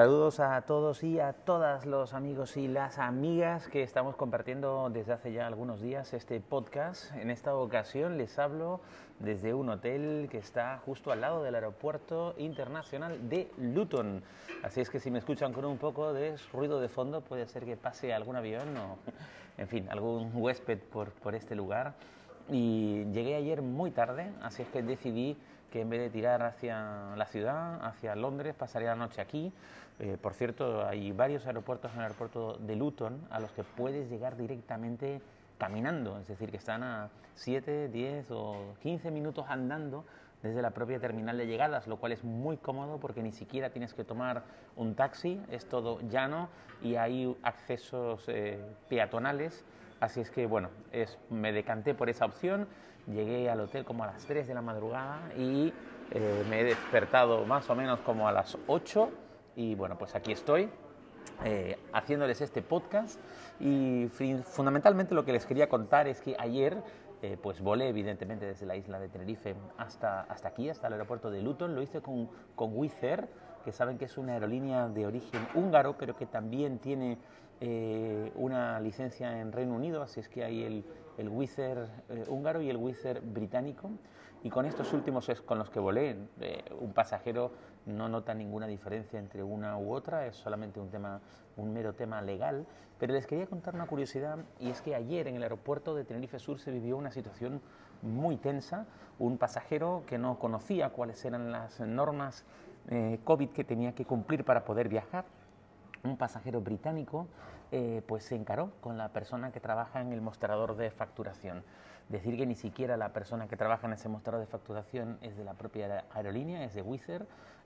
Saludos a todos y a todas los amigos y las amigas que estamos compartiendo desde hace ya algunos días este podcast. En esta ocasión les hablo desde un hotel que está justo al lado del aeropuerto internacional de Luton. Así es que si me escuchan con un poco de ruido de fondo puede ser que pase algún avión o, en fin, algún huésped por, por este lugar. Y llegué ayer muy tarde, así es que decidí que en vez de tirar hacia la ciudad, hacia Londres, pasaría la noche aquí. Eh, por cierto, hay varios aeropuertos en el aeropuerto de Luton a los que puedes llegar directamente caminando, es decir, que están a 7, 10 o 15 minutos andando desde la propia terminal de llegadas, lo cual es muy cómodo porque ni siquiera tienes que tomar un taxi, es todo llano y hay accesos eh, peatonales, así es que bueno, me decanté por esa opción, llegué al hotel como a las 3 de la madrugada y eh, me he despertado más o menos como a las 8 y bueno, pues aquí estoy eh, haciéndoles este podcast. Y fundamentalmente lo que les quería contar es que ayer eh, pues volé evidentemente desde la isla de Tenerife hasta, hasta aquí, hasta el aeropuerto de Luton, lo hice con, con Wizz que saben que es una aerolínea de origen húngaro, pero que también tiene eh, una licencia en Reino Unido, así es que hay el, el Wizz Air húngaro y el Wizz Air británico. Y con estos últimos es con los que volé, un pasajero no nota ninguna diferencia entre una u otra, es solamente un, tema, un mero tema legal. Pero les quería contar una curiosidad y es que ayer en el aeropuerto de Tenerife Sur se vivió una situación muy tensa. Un pasajero que no conocía cuáles eran las normas eh, COVID que tenía que cumplir para poder viajar, un pasajero británico, eh, pues se encaró con la persona que trabaja en el mostrador de facturación. Decir que ni siquiera la persona que trabaja en ese mostrador de facturación es de la propia aerolínea, es de Wizz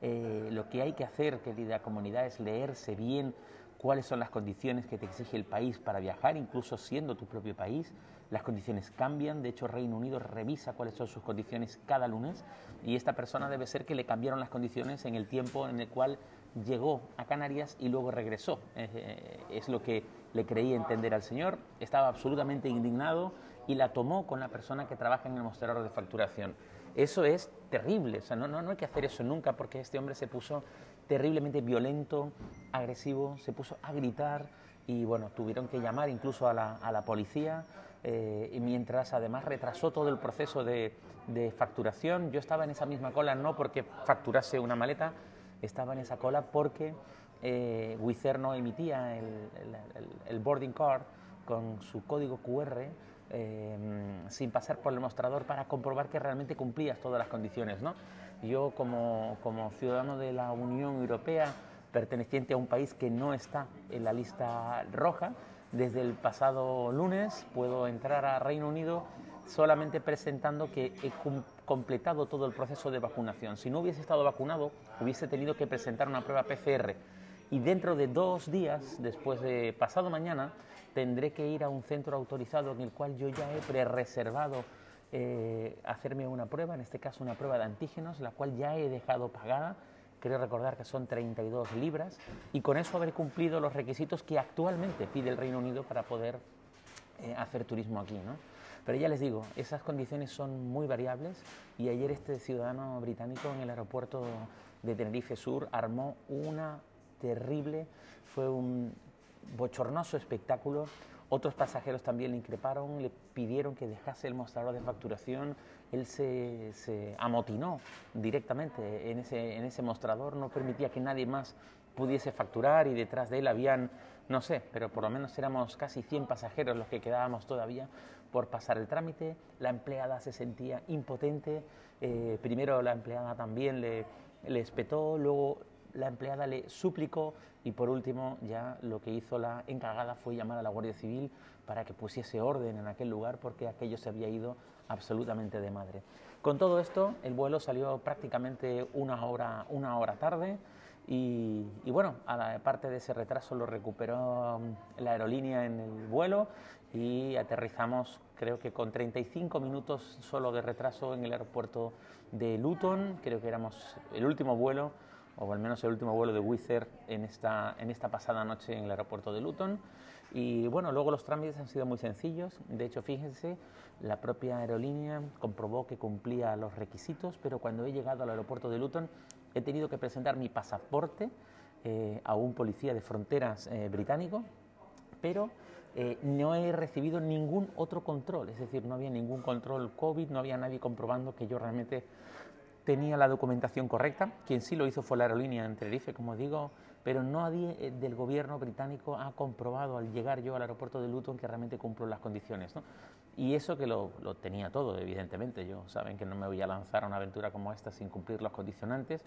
eh, lo que hay que hacer, querida comunidad, es leerse bien cuáles son las condiciones que te exige el país para viajar, incluso siendo tu propio país. Las condiciones cambian, de hecho Reino Unido revisa cuáles son sus condiciones cada lunes y esta persona debe ser que le cambiaron las condiciones en el tiempo en el cual llegó a Canarias y luego regresó. Eh, es lo que le creí entender al señor, estaba absolutamente indignado y la tomó con la persona que trabaja en el mostrador de facturación. Eso es terrible, o sea, no, no, no hay que hacer eso nunca porque este hombre se puso terriblemente violento, agresivo, se puso a gritar y bueno, tuvieron que llamar incluso a la, a la policía eh, y mientras además retrasó todo el proceso de, de, facturación. Yo estaba en esa misma cola no porque facturase una maleta, estaba en esa cola porque eh, no emitía el, el, el boarding card con su código QR Em, sin pasar por el mostrador para comprobar que realmente cumplías todas las condiciones. ¿no? Yo como, como ciudadano de la Unión Europea, perteneciente a un país que no está en la lista roja, desde el pasado lunes puedo entrar a Reino Unido solamente presentando que he completado todo el proceso de vacunación. Si no hubiese estado vacunado, hubiese tenido que presentar una prueba PCR. Y dentro de dos días, después de pasado mañana, tendré que ir a un centro autorizado en el cual yo ya he pre-reservado eh, hacerme una prueba, en este caso una prueba de antígenos, la cual ya he dejado pagada. Quiero recordar que son 32 libras y con eso haber cumplido los requisitos que actualmente pide el Reino Unido para poder eh, hacer turismo aquí. ¿no? Pero ya les digo, esas condiciones son muy variables y ayer este ciudadano británico en el aeropuerto de Tenerife Sur armó una terrible, fue un bochornoso espectáculo. Otros pasajeros también le increparon, le pidieron que dejase el mostrador de facturación. Él se, se amotinó directamente en ese, en ese mostrador, no permitía que nadie más pudiese facturar y detrás de él habían, no sé, pero por lo menos éramos casi 100 pasajeros los que quedábamos todavía por pasar el trámite. La empleada se sentía impotente. Eh, primero la empleada también le, le espetó, luego la empleada le suplicó y por último ya lo que hizo la encargada fue llamar a la Guardia Civil para que pusiese orden en aquel lugar porque aquello se había ido absolutamente de madre. Con todo esto, el vuelo salió prácticamente una hora, una hora tarde y, bueno, aparte de ese retraso lo recuperó mm, la aerolínea en el vuelo y aterrizamos creo que con 35 minutos solo de retraso en el aeropuerto de Luton, creo que éramos el último vuelo o al menos el último vuelo de Wizz en esta, en esta pasada noche en el aeropuerto de Luton. Y bueno, luego los trámites han sido muy sencillos. De hecho, fíjense, la propia aerolínea comprobó que cumplía los requisitos, pero cuando he llegado al aeropuerto de Luton he tenido que presentar mi pasaporte eh, a un policía de fronteras eh, británico, pero eh, no he recibido ningún otro control, es decir, no había ningún control COVID, no había nadie comprobando que yo realmente tenía la documentación correcta. Quien sí lo hizo fue la aerolínea en Tenerife, como digo, pero nadie del gobierno británico ha comprobado al llegar yo al aeropuerto de Luton que realmente cumplo las condiciones. ¿no? Y eso que lo, lo, tenía todo, evidentemente. Yo saben que no me voy a lanzar a una aventura como esta sin cumplir los condicionantes.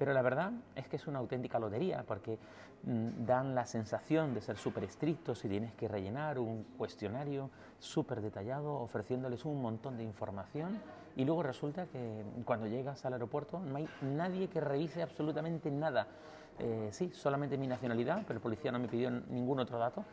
Pero la verdad es que es una auténtica lotería porque mm, dan la sensación de ser súper estrictos y tienes que rellenar un cuestionario súper detallado ofreciéndoles un montón de información y luego resulta que cuando llegas al aeropuerto no hay nadie que revise absolutamente nada. Eh, sí, solamente mi nacionalidad, pero el policía no me pidió ningún otro dato.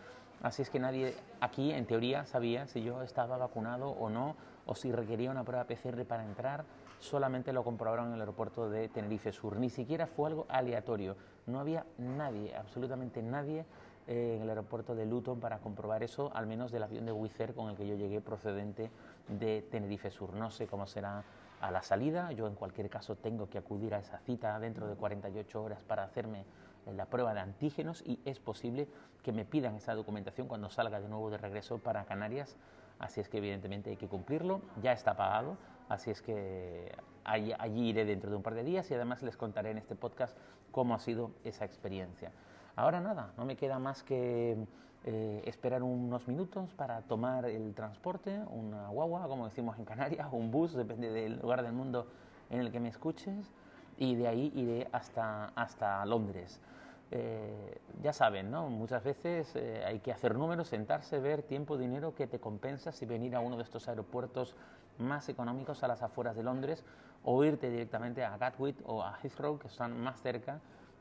Así es que nadie aquí, en teoría, sabía si yo estaba vacunado o no, o si requería una prueba PCR para entrar solamente lo comprobaron en el aeropuerto de Tenerife Sur. Ni siquiera fue algo aleatorio. No había nadie, absolutamente nadie, en el aeropuerto de Luton para comprobar eso, al menos del avión de Wizz Air con el que yo llegué procedente de Tenerife Sur. No sé cómo será a la salida. Yo, en cualquier caso, tengo que acudir a esa cita dentro de 48 horas para hacerme eh, la prueba de antígenos y es posible que me pidan esa documentación cuando salga de nuevo de regreso para Canarias. Así es que evidentemente hay que cumplirlo. Ya está pagado Así es que allí, iré dentro de un par de días y además les contaré en este podcast cómo ha sido esa experiencia. Ahora nada, no me queda más que eh, esperar unos minutos para tomar el transporte, una guagua, como decimos en Canarias, un bus, depende del lugar del mundo en el que me escuches, y de ahí iré hasta, hasta Londres. Eh, ya saben, ¿no? Muchas veces eh, hay que hacer números, sentarse, ver tiempo, dinero que te compensa si venir a uno de estos aeropuertos más económicos a las afueras de Londres o irte directamente a Gatwick o a Heathrow, que están más cerca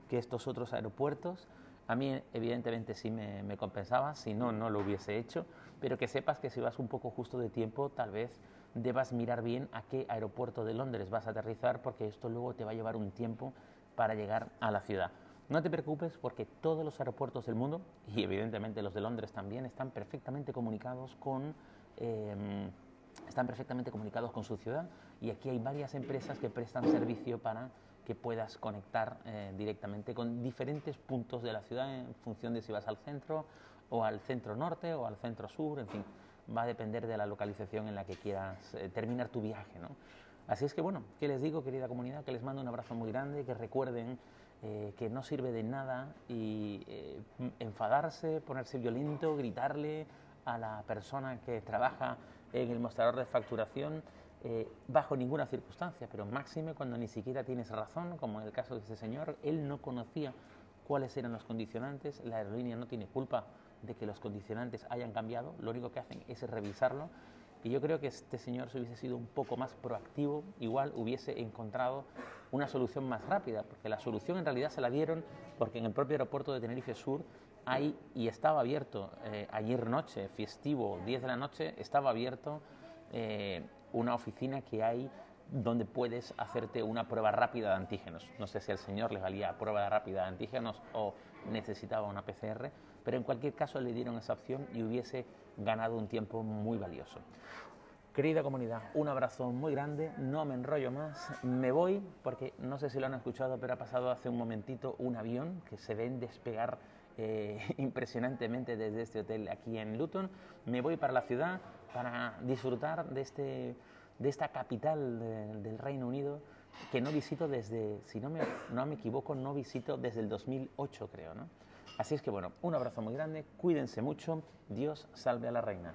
que estos otros aeropuertos. A mí, evidentemente, sí me, compensaba, si no, no lo hubiese hecho, pero que sepas que si vas un poco justo de tiempo, tal vez debas mirar bien a qué aeropuerto de Londres vas a aterrizar, porque esto luego te va a llevar un tiempo para llegar a la ciudad. No te preocupes porque todos los aeropuertos del mundo, y evidentemente los de Londres también, están perfectamente comunicados con, em, están perfectamente comunicados con su ciudad y aquí hay varias empresas que prestan servicio para que puedas conectar eh, directamente con diferentes puntos de la ciudad en función de si vas al centro o al centro norte o al centro sur, en fin, va a depender de la localización en la que quieras eh, terminar tu viaje. ¿no? Así es que bueno, ¿qué les digo, querida comunidad? Que les mando un abrazo muy grande, que recuerden eh, que no sirve de nada enfadarse, ponerse violento, gritarle a la persona que trabaja en el mostrador de facturación eh, bajo ninguna circunstancia, pero máxime cuando ni siquiera tienes razón, como en el caso de este señor, él no conocía cuáles eran los condicionantes, la aerolínea no tiene culpa de que los condicionantes hayan cambiado, lo único que hacen es revisarlo y yo creo que este señor, si hubiese sido un poco más proactivo, igual hubiese encontrado una solución más rápida, porque la solución en realidad se la dieron porque en el propio aeropuerto de Tenerife Sur hay, y estaba abierto eh, ayer noche, festivo, 10 de la noche, estaba abierto eh, una oficina que hay donde puedes hacerte una prueba rápida de antígenos. No sé si al señor le valía prueba rápida de antígenos o necesitaba una PCR, pero en cualquier caso le dieron esa opción y hubiese ganado un tiempo muy valioso. Querida comunidad, un abrazo muy grande, no me enrollo más, me voy porque no sé si lo han escuchado, pero ha pasado hace un momentito un avión que se ven despegar eh, impresionantemente desde este hotel aquí en Luton. Me voy para la ciudad para disfrutar de, este, de esta capital del Reino Unido que no visito desde, si no me, no me equivoco, no visito desde el 2008 creo, ¿no? Así es que bueno, un abrazo muy grande, cuídense mucho, Dios salve a la reina.